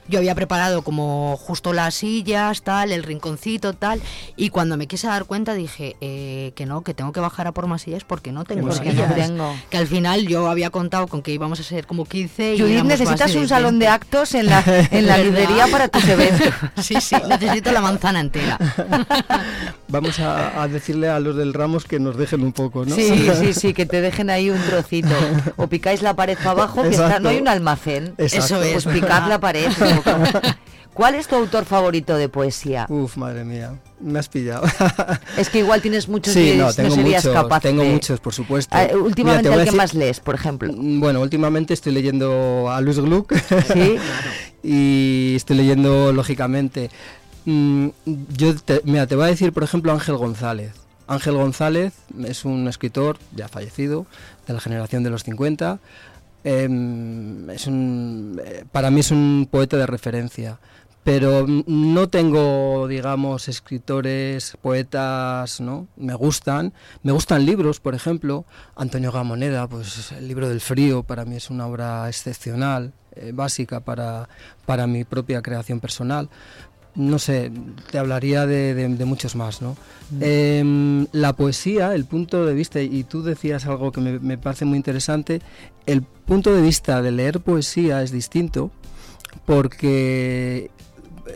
Yo había preparado como justo las sillas, tal, el rinconcito, tal, y cuando me quise dar cuenta dije eh, que no, que tengo que bajar a por más sillas porque no tengo Porque sillas. no tengo. Que al final yo había contado con que íbamos a ser como 15 y Judith, necesitas un salón de 20. actos en la, en la *laughs* librería para tus eventos. *laughs* Sí, sí, necesito la manzana entera. *laughs* Vamos a, a decirle a los del Ramos que nos dejen un poco, ¿no? Sí, sí, sí, que te dejen ahí un trocito. O picáis la pared para abajo, que está, Exacto. no hay un almacén. Exacto. Eso es, Pues picad la pared. *laughs* ¿Cuál es tu autor favorito de poesía? Uf, madre mía, me has pillado. *laughs* Es que igual tienes muchos sí, no, no tengo serías muchos, capaz tengo de- muchos, por supuesto. Ah, Mira, últimamente, te voy a ¿al que más lees, por ejemplo? Mm, Bueno, últimamente estoy leyendo a Luis Gluck. Sí. *laughs* y estoy leyendo, lógicamente. mm, yo te, mira, te voy a decir, por ejemplo, Ángel González. Ángel González es un escritor ya fallecido, de la generación de los 50. Em, es un, eh, para mí es un poeta de referencia. Pero no tengo, digamos, escritores, poetas, ¿no? Me gustan. Me gustan libros, por ejemplo. Antonio Gamoneda, pues el libro del frío para mí es una obra excepcional, eh, básica para, para mi propia creación personal. No sé, te hablaría de, de- de muchos más, ¿no? Em, la poesía, el punto de vista, y tú decías algo que me, me parece muy interesante, el punto de vista de leer poesía es distinto porque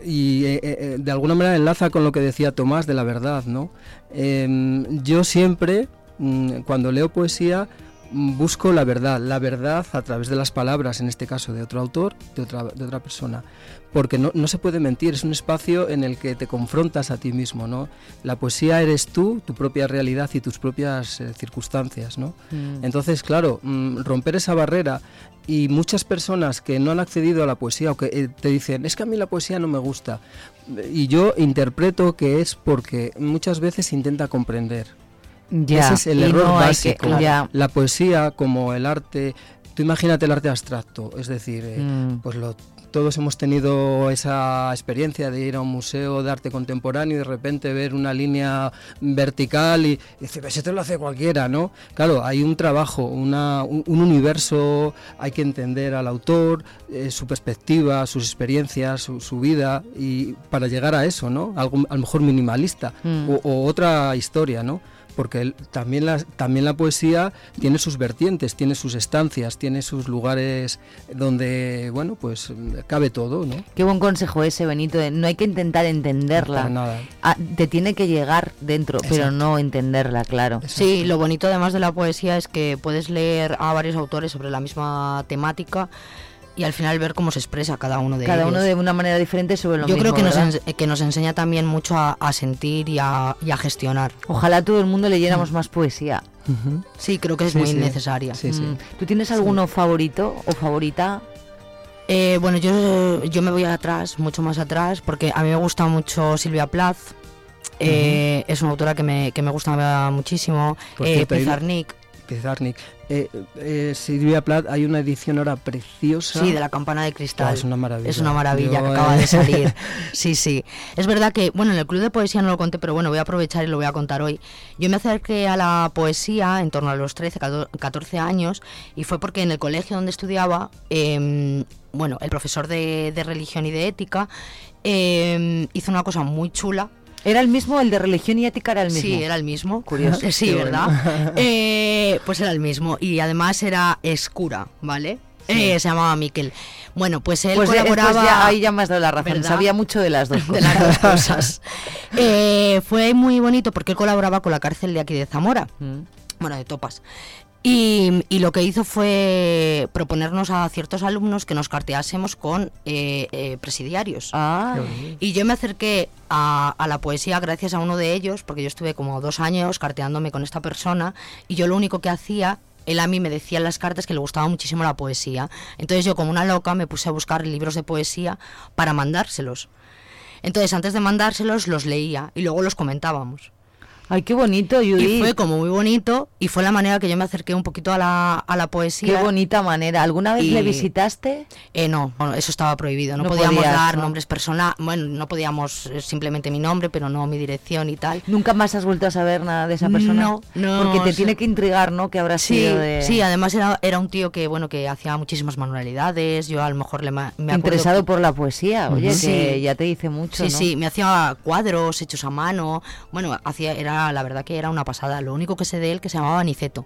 y eh, eh, de alguna manera enlaza con lo que decía Tomás de la verdad, ¿no? Em, yo siempre, mm, cuando leo poesía, mm, busco la verdad, la verdad a través de las palabras, en este caso de otro autor, de otra, de otra persona, porque no, no se puede mentir, es un espacio en el que te confrontas a ti mismo, ¿no? La poesía eres tú, tu propia realidad y tus propias eh, circunstancias, ¿no? Mm. Entonces, claro, mm, romper esa barrera y muchas personas que no han accedido a la poesía o que eh, te dicen, es que a mí la poesía no me gusta. Y yo interpreto que es porque muchas veces intenta comprender. Ya, Ese es el error no hay que- básico. La poesía como el arte, tú imagínate el arte abstracto, es decir, eh, Mm. pues lo todos hemos tenido esa experiencia de ir a un museo de arte contemporáneo y de repente ver una línea vertical y, y decir, pues esto lo hace cualquiera, ¿no? Claro, hay un trabajo, una, un, un universo, hay que entender al autor, eh, su perspectiva, sus experiencias, su, su vida, y para llegar a eso, ¿no? Algo a lo mejor minimalista Mm. o, o otra historia, ¿no? Porque el- también la, también la poesía tiene sus vertientes, tiene sus estancias, tiene sus lugares donde, bueno, pues cabe todo, ¿no? Qué buen consejo ese, Benito. de no hay que intentar entenderla. Para nada. Ah, te tiene que llegar dentro, pero no entenderla, claro. Sí, lo bonito además de la poesía es que puedes leer a varios autores sobre la misma temática y al final ver cómo se expresa cada uno de Cada ellos. uno de una manera diferente sobre lo Yo mismo. creo que nos, que nos enseña también mucho a, a sentir y a, y a gestionar. Ojalá todo el mundo leyéramos más poesía. Sí, creo que es Sí, muy sí. necesaria. Sí, sí. Mm. ¿Tú tienes alguno favorito o favorita? Eh, bueno, yo, yo me voy atrás, mucho más atrás, porque a mí me gusta mucho Silvia Plath. Eh, Es una autora que me, que me gusta muchísimo. Eh, Pizarnik, Pizarnik. Eh, eh, Silvia Plath, hay una edición ahora preciosa. Sí, de la campana de cristal. Ah, es una maravilla. Es una maravilla Yo, que acaba eh, de *laughs* salir. Sí, sí. Es verdad que, bueno, en el club de poesía no lo conté, pero bueno, voy a aprovechar y lo voy a contar hoy. Yo me acerqué a la poesía en torno a los 13, 14 años y fue porque en el colegio donde estudiaba, em, bueno, el profesor de, de religión y de ética em, hizo una cosa muy chula. ¿Era el mismo? ¿El de religión y ética era el mismo? Sí, era el mismo. *laughs* Curioso. Sí, ¿verdad? bueno. *laughs* Eh, pues era el mismo. Y además era escura, ¿vale? Eh, se llamaba Miquel. Bueno, pues él Pues, eh, pues colaboraba... ya, ahí ya me has dado la razón. ¿verdad? Sabía mucho de las dos *laughs* de cosas. las dos cosas. Eh, fue muy bonito porque él colaboraba con la cárcel de aquí de Zamora, Mm. bueno, de Topas. Y, y lo que hizo fue proponernos a ciertos alumnos que nos carteásemos con eh, eh, presidiarios. Ah. Y yo me acerqué a, a la poesía gracias a uno de ellos, porque yo estuve como dos años carteándome con esta persona, y yo lo único que hacía, él a mí me decía en las cartas que le gustaba muchísimo la poesía. Entonces yo como una loca me puse a buscar libros de poesía para mandárselos. Entonces antes de mandárselos los leía y luego los comentábamos. Ay, qué bonito, Judith. Y fue como muy bonito y fue la manera que yo me acerqué un poquito a la, a la poesía. Qué bonita manera. ¿Alguna vez Y- le visitaste? Eh, no, bueno, eso estaba prohibido. No, No podíamos podías, dar ¿no? nombres personales. Bueno, no podíamos eh, simplemente mi nombre, pero no mi dirección y tal. ¿Nunca más has vuelto a saber nada de esa persona? No, no, Porque te sí. tiene que intrigar, ¿no? Que habrá Sí, sido de... sí, además era, era un tío que bueno que hacía muchísimas manualidades. Yo a lo mejor le me Interesado que- por la poesía, oye, Sí. que ya te dice mucho, Sí, ¿no? sí, me hacía cuadros hechos a mano. Bueno, hacía era la verdad que era una pasada. Lo único que sé de él que se llamaba Niceto.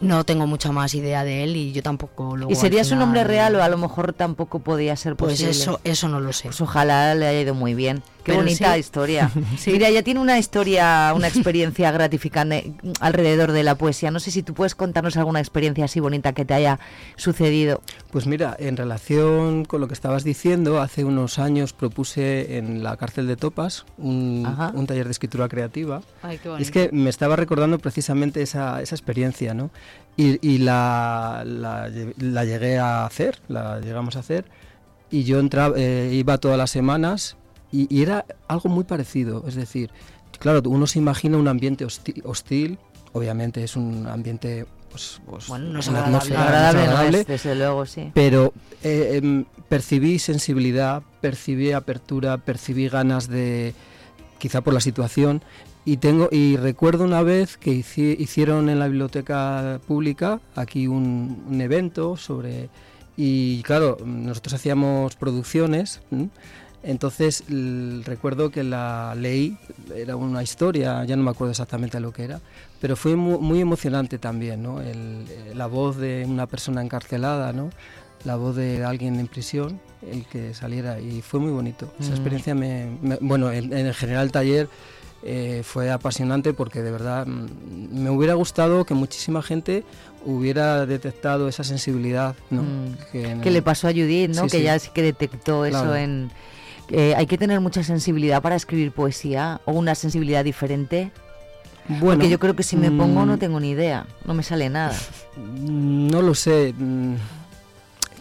No tengo mucha más idea de él y yo tampoco lo ¿Y sería su nombre real o a lo mejor tampoco podía ser Pues posible? eso, eso no lo sé. Pues ojalá le haya ido muy bien. Qué Pero bonita sí. historia. *laughs* Mira, ya tiene una historia, una experiencia *laughs* gratificante alrededor de la poesía. No sé si tú puedes contarnos alguna experiencia así bonita que te haya sucedido. Pues mira, en relación con lo que estabas diciendo, hace unos años propuse en la cárcel de Topas un, un taller de escritura creativa. Ay, qué Y es que me estaba recordando precisamente esa, esa experiencia, ¿no? Y, y la, la, la llegué a hacer, la llegamos a hacer, y yo entraba, eh, iba todas las semanas y, y era algo muy parecido, es decir, claro, uno se imagina un ambiente hosti- hostil, obviamente es un ambiente... Pues, pues, Bueno, no es agradable. atmósfera Agradable, no desagradable, es, desde luego, sí. pero eh, em, percibí sensibilidad, percibí apertura, percibí ganas de, quizá por la situación, y tengo y recuerdo una vez que hici- hicieron en la biblioteca pública aquí un, un evento sobre y claro nosotros hacíamos producciones ¿m? Entonces recuerdo que la leí era una historia ya no me acuerdo exactamente lo que era pero fue mu- muy, emocionante también ¿no? El- eh, la voz de una persona encarcelada no la voz de alguien en prisión el que saliera y fue muy bonito esa Mm. experiencia me, me- bueno en, en general el taller eh, fue apasionante porque de verdad mm, me hubiera gustado que muchísima gente hubiera detectado esa sensibilidad ¿no? Mm. que, en le pasó a Judith, ¿no? Sí, que sí. ya sí que detectó eso Claro. en... eh, hay que tener mucha sensibilidad para escribir poesía o una sensibilidad diferente. Bueno, Porque yo creo que si me pongo no mm, tengo ni idea, no me sale nada. *laughs* No lo sé. mm,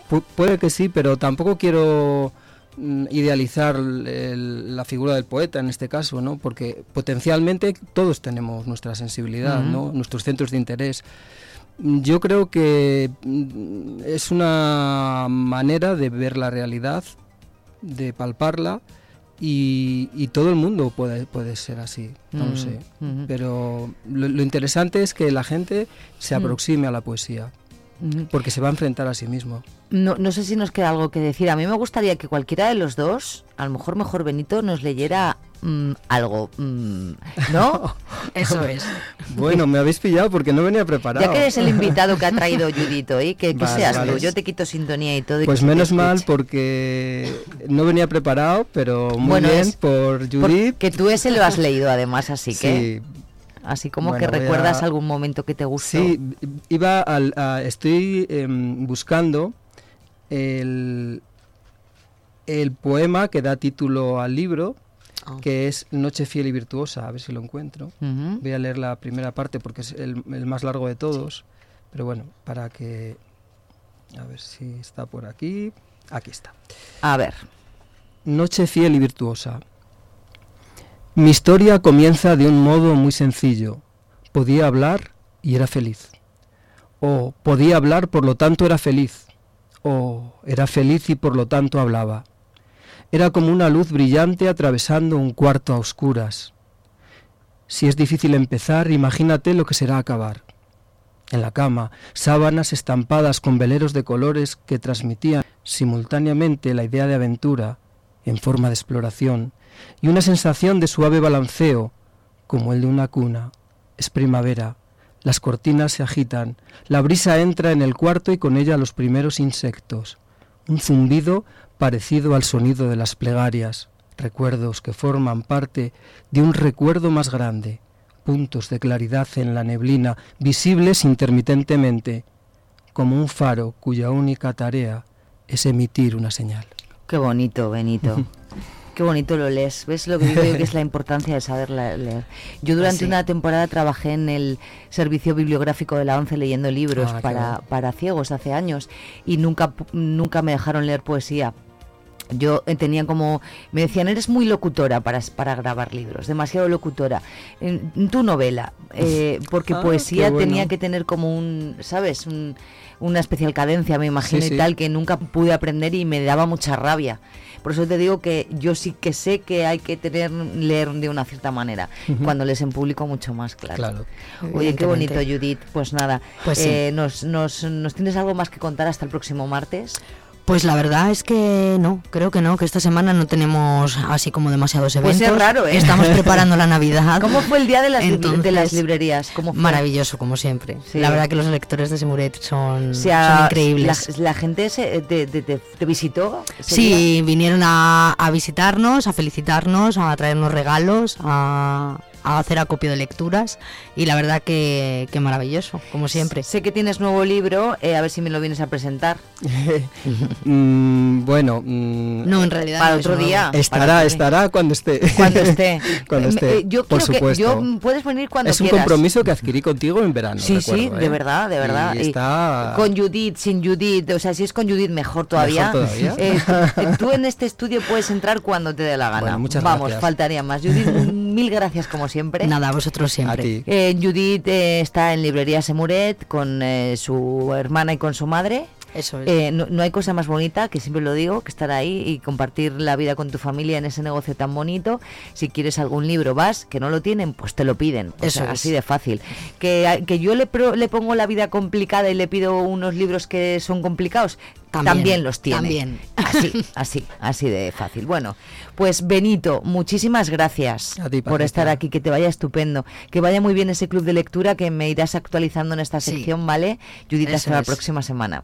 pu- puede que sí, pero tampoco quiero mm, idealizar el- la figura del poeta en este caso, ¿no? Porque potencialmente todos tenemos nuestra sensibilidad. ¿no? Nuestros centros de interés. Yo creo que es una manera de ver la realidad, de palparla. Y, y todo el mundo puede, puede ser así, no lo Mm, sé. ujú. Pero lo, lo interesante es que la gente se Mm. aproxime a la poesía, porque se va a enfrentar a sí mismo. No, no sé si nos queda algo que decir. A mí me gustaría que cualquiera de los dos, a lo mejor mejor Benito, nos leyera mm, algo, mm, ¿no? *laughs* Eso *laughs* es. Bueno, me habéis pillado porque no venía preparado. Ya que eres el invitado que ha traído *laughs* Judith hoy, que, que Vale, seas vale. tú. Yo te quito sintonía y todo. y Pues menos mal porque no venía preparado, pero muy Bueno, bien es por Judith. Que tú ese lo has leído además, así que... Sí. Así como Bueno, que recuerdas a- algún momento que te gustó. Sí, iba al, a- estoy em, buscando el, el poema que da título al libro, Ah. que es Noche fiel y virtuosa, a ver si lo encuentro. Voy a leer la primera parte porque es el, el más largo de todos, pero bueno, para que... A ver si está por aquí. Aquí está. A ver. Noche fiel y virtuosa. Mi historia comienza de un modo muy sencillo. Podía hablar y era feliz. O podía hablar, por lo tanto era feliz. O era feliz y por lo tanto hablaba. Era como una luz brillante atravesando un cuarto a oscuras. Si es difícil empezar, imagínate lo que será acabar. En la cama, sábanas estampadas con veleros de colores que transmitían simultáneamente la idea de aventura en forma de exploración y una sensación de suave balanceo, como el de una cuna. Es primavera, las cortinas se agitan, la brisa entra en el cuarto y con ella los primeros insectos. Un zumbido parecido al sonido de las plegarias, recuerdos que forman parte de un recuerdo más grande, puntos de claridad en la neblina, visibles intermitentemente, como un faro cuya única tarea es emitir una señal. Qué bonito, Benito. *laughs* Qué bonito lo lees. ¿Ves lo que digo yo que es la *laughs* importancia de saber leer? Yo durante sí. una temporada trabajé en el servicio bibliográfico de la ONCE leyendo libros Ah, para, bueno. para ciegos hace años y nunca, nunca me dejaron leer poesía. Yo eh, tenía como, me decían, eres muy locutora para, para grabar libros, demasiado locutora. En, tu novela, eh, *laughs* porque Ah, poesía bueno. tenía que tener como un, ¿sabes? Un- una especial cadencia, me imagino, Sí, y tal, que nunca pude aprender y me daba mucha rabia. Por eso te digo que yo sí que sé que hay que tener leer de una cierta manera. Cuando les en público, mucho más, claro. Claro. Oye, qué bonito. Judith. Pues nada, Pues sí. eh, nos, nos, ¿nos tienes algo más que contar hasta el próximo martes? Pues la verdad es que no, creo que no, que esta semana no tenemos así como demasiados Pues eventos. es raro, ¿eh? Estamos preparando la Navidad. ¿Cómo fue el día de las, de las librerías? ¿Cómo fue? Maravilloso, como siempre. Sí. La verdad que los lectores de Semuret son, O sea, son increíbles. La, la gente se, te, te- te- te visitó. Sí, día? vinieron a, a visitarnos, a felicitarnos, a traernos regalos, a, a hacer acopio de lecturas y la verdad que, que maravilloso, como siempre. Sé que tienes nuevo libro, eh, a ver si me lo vienes a presentar. *laughs* Mm, bueno, mm, No, en realidad Para no es otro día. estará, estará cuando esté. Cuando esté. *laughs* Cuando Eh, esté, eh, yo por creo supuesto. que yo puedes venir cuando es un quieras. compromiso que adquirí contigo en verano. Sí, sí, de ¿eh? verdad, de verdad. Y Y está... Con Judith, sin Judith, o sea, si es con Judith, mejor todavía. Mejor todavía. Eh, tú- *laughs* tú en este estudio puedes entrar cuando te dé la gana. Bueno, muchas Vamos, gracias. faltaría más. Judith, mil gracias como siempre. Nada, a vosotros siempre. A ti. Eh, Judith eh, está en librería Semuret con eh, su hermana y con su madre. Eso es. Eh, no, no hay cosa más bonita, que siempre lo digo, que estar ahí y compartir la vida con tu familia en ese negocio tan bonito. Si quieres algún libro, vas, que no lo tienen, pues te lo piden. O Eso sea, es. así de fácil. Que, que yo le, pro- le pongo la vida complicada y le pido unos libros que son complicados, también, También, los tiene. también. Así, *laughs* así, así de fácil. Bueno, pues Benito, muchísimas gracias ti, por estar aquí, que te vaya estupendo, que vaya muy bien ese club de lectura que me irás actualizando en esta Sí. sección, ¿vale? Judith, hasta la próxima semana.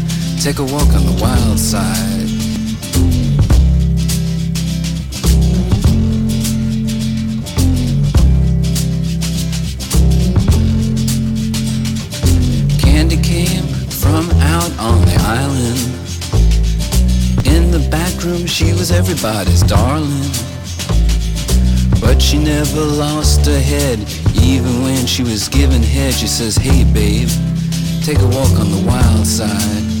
take a walk on the wild side. Candy came from out on the island. In the back room, she was everybody's darling. But she never lost her head, even when she was given head. She says, Hey babe, take a walk on the wild side.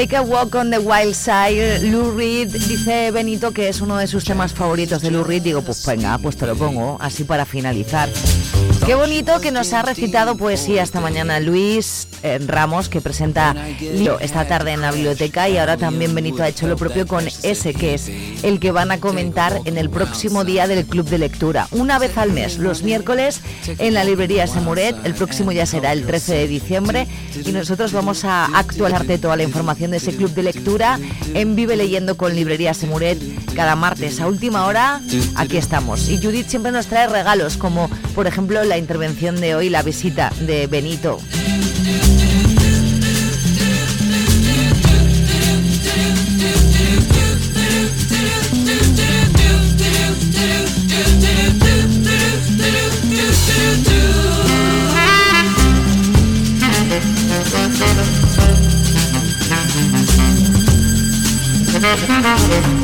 Take a Walk on the Wild Side, Lou Reed, dice Benito que es uno de sus temas favoritos de Lou Reed. Digo, pues venga, pues te lo pongo, así para finalizar. Qué bonito que nos ha recitado poesía esta mañana Luis Ramos, que presenta Lío esta tarde en la biblioteca y ahora también Benito ha hecho lo propio con ese, que es el que van a comentar en el próximo día del Club de Lectura. Una vez al mes, los miércoles, en la librería Semuret, el próximo ya será el 13 de diciembre y nosotros vamos a actualizarte toda la información de ese Club de Lectura en Vive Leyendo con Librería Semuret cada martes a última hora. Aquí estamos. Y Judith siempre nos trae regalos, como por ejemplo la intervención de hoy, la visita de Benito. Tu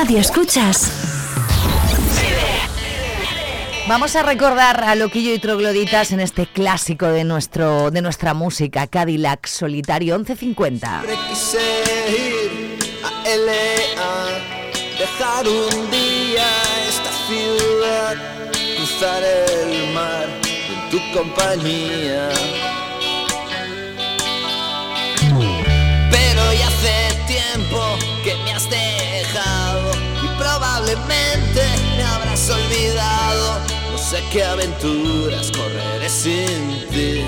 radio escuchas. Vamos a recordar a Loquillo y Trogloditas en este clásico de nuestro de nuestra música, Cadillac Solitario 1150. Siempre quise ir a LA, dejar un día esta ciudad, cruzar el mar en tu compañía. Probablemente me habrás olvidado. No sé qué aventuras correré sin ti.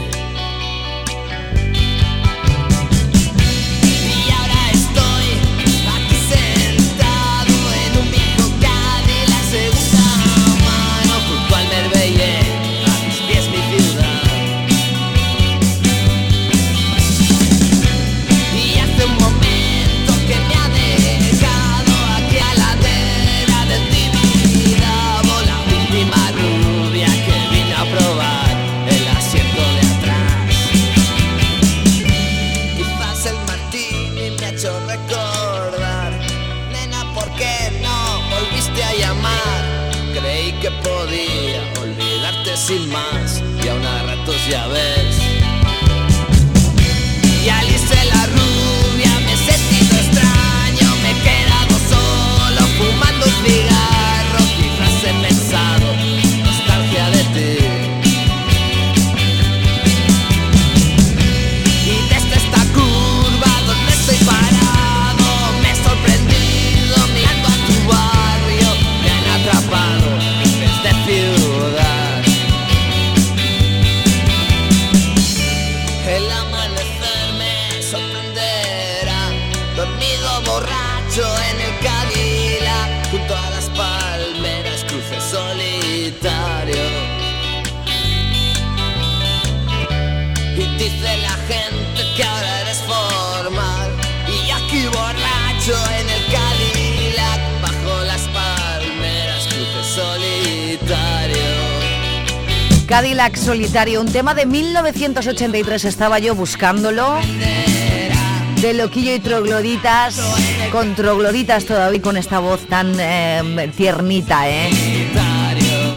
Solitario, un tema de 1983 estaba yo buscándolo. De Loquillo y Trogloditas, con Trogloditas todavía con esta voz tan eh, tiernita, ¿eh?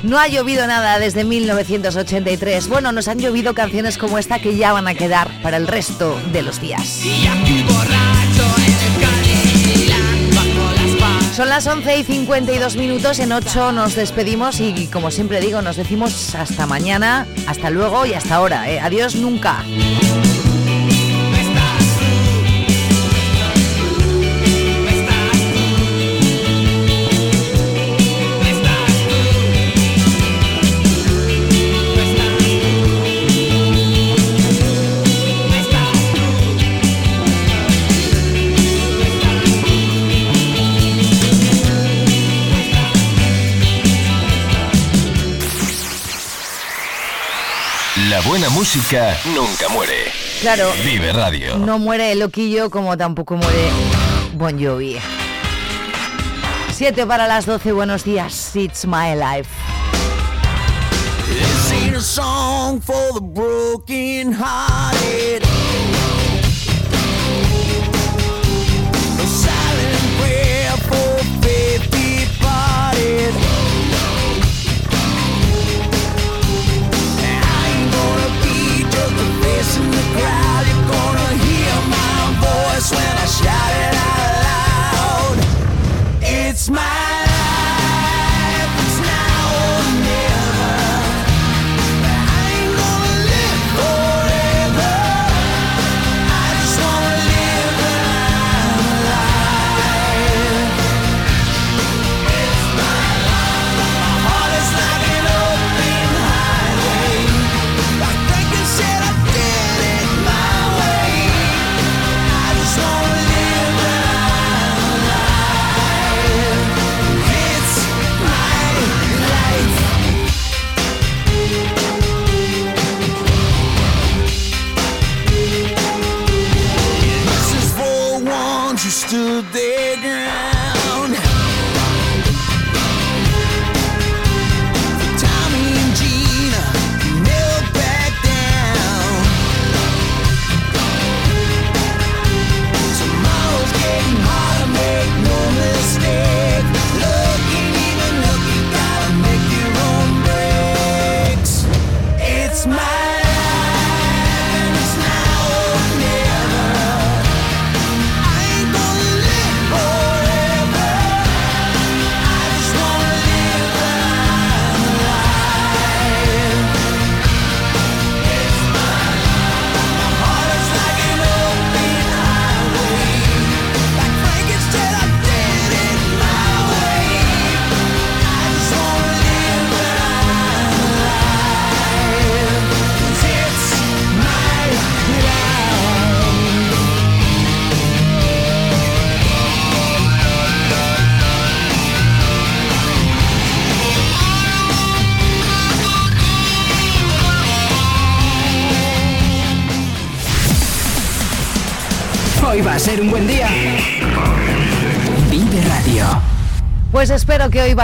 No ha llovido nada desde 1983. Bueno, nos han llovido canciones como esta que ya van a quedar para el resto de los días. Son las 11 y 52 minutos, en 8 nos despedimos y como siempre digo, nos decimos hasta mañana, hasta luego y hasta ahora. ¿eh? Adiós nunca. Buena música nunca muere. Claro. Vive Radio. No muere el loquillo como tampoco muere Bon Jovi. 7 para las 12, buenos días. It's my life. This ain't a song for the broken hearted.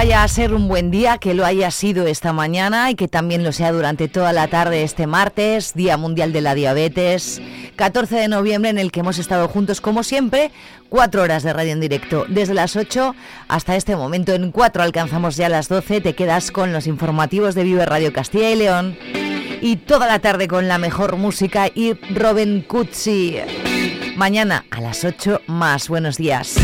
Vaya a ser un buen día, que lo haya sido esta mañana y que también lo sea durante toda la tarde este martes, Día Mundial de la Diabetes, 14 de noviembre en el que hemos estado juntos como siempre, cuatro horas de radio en directo, desde las 8 hasta este momento. En 4 alcanzamos ya las 12, te quedas con los informativos de Vive Radio Castilla y León y toda la tarde con la mejor música y Robin Cuzzi. Mañana a las 8 más. Buenos días.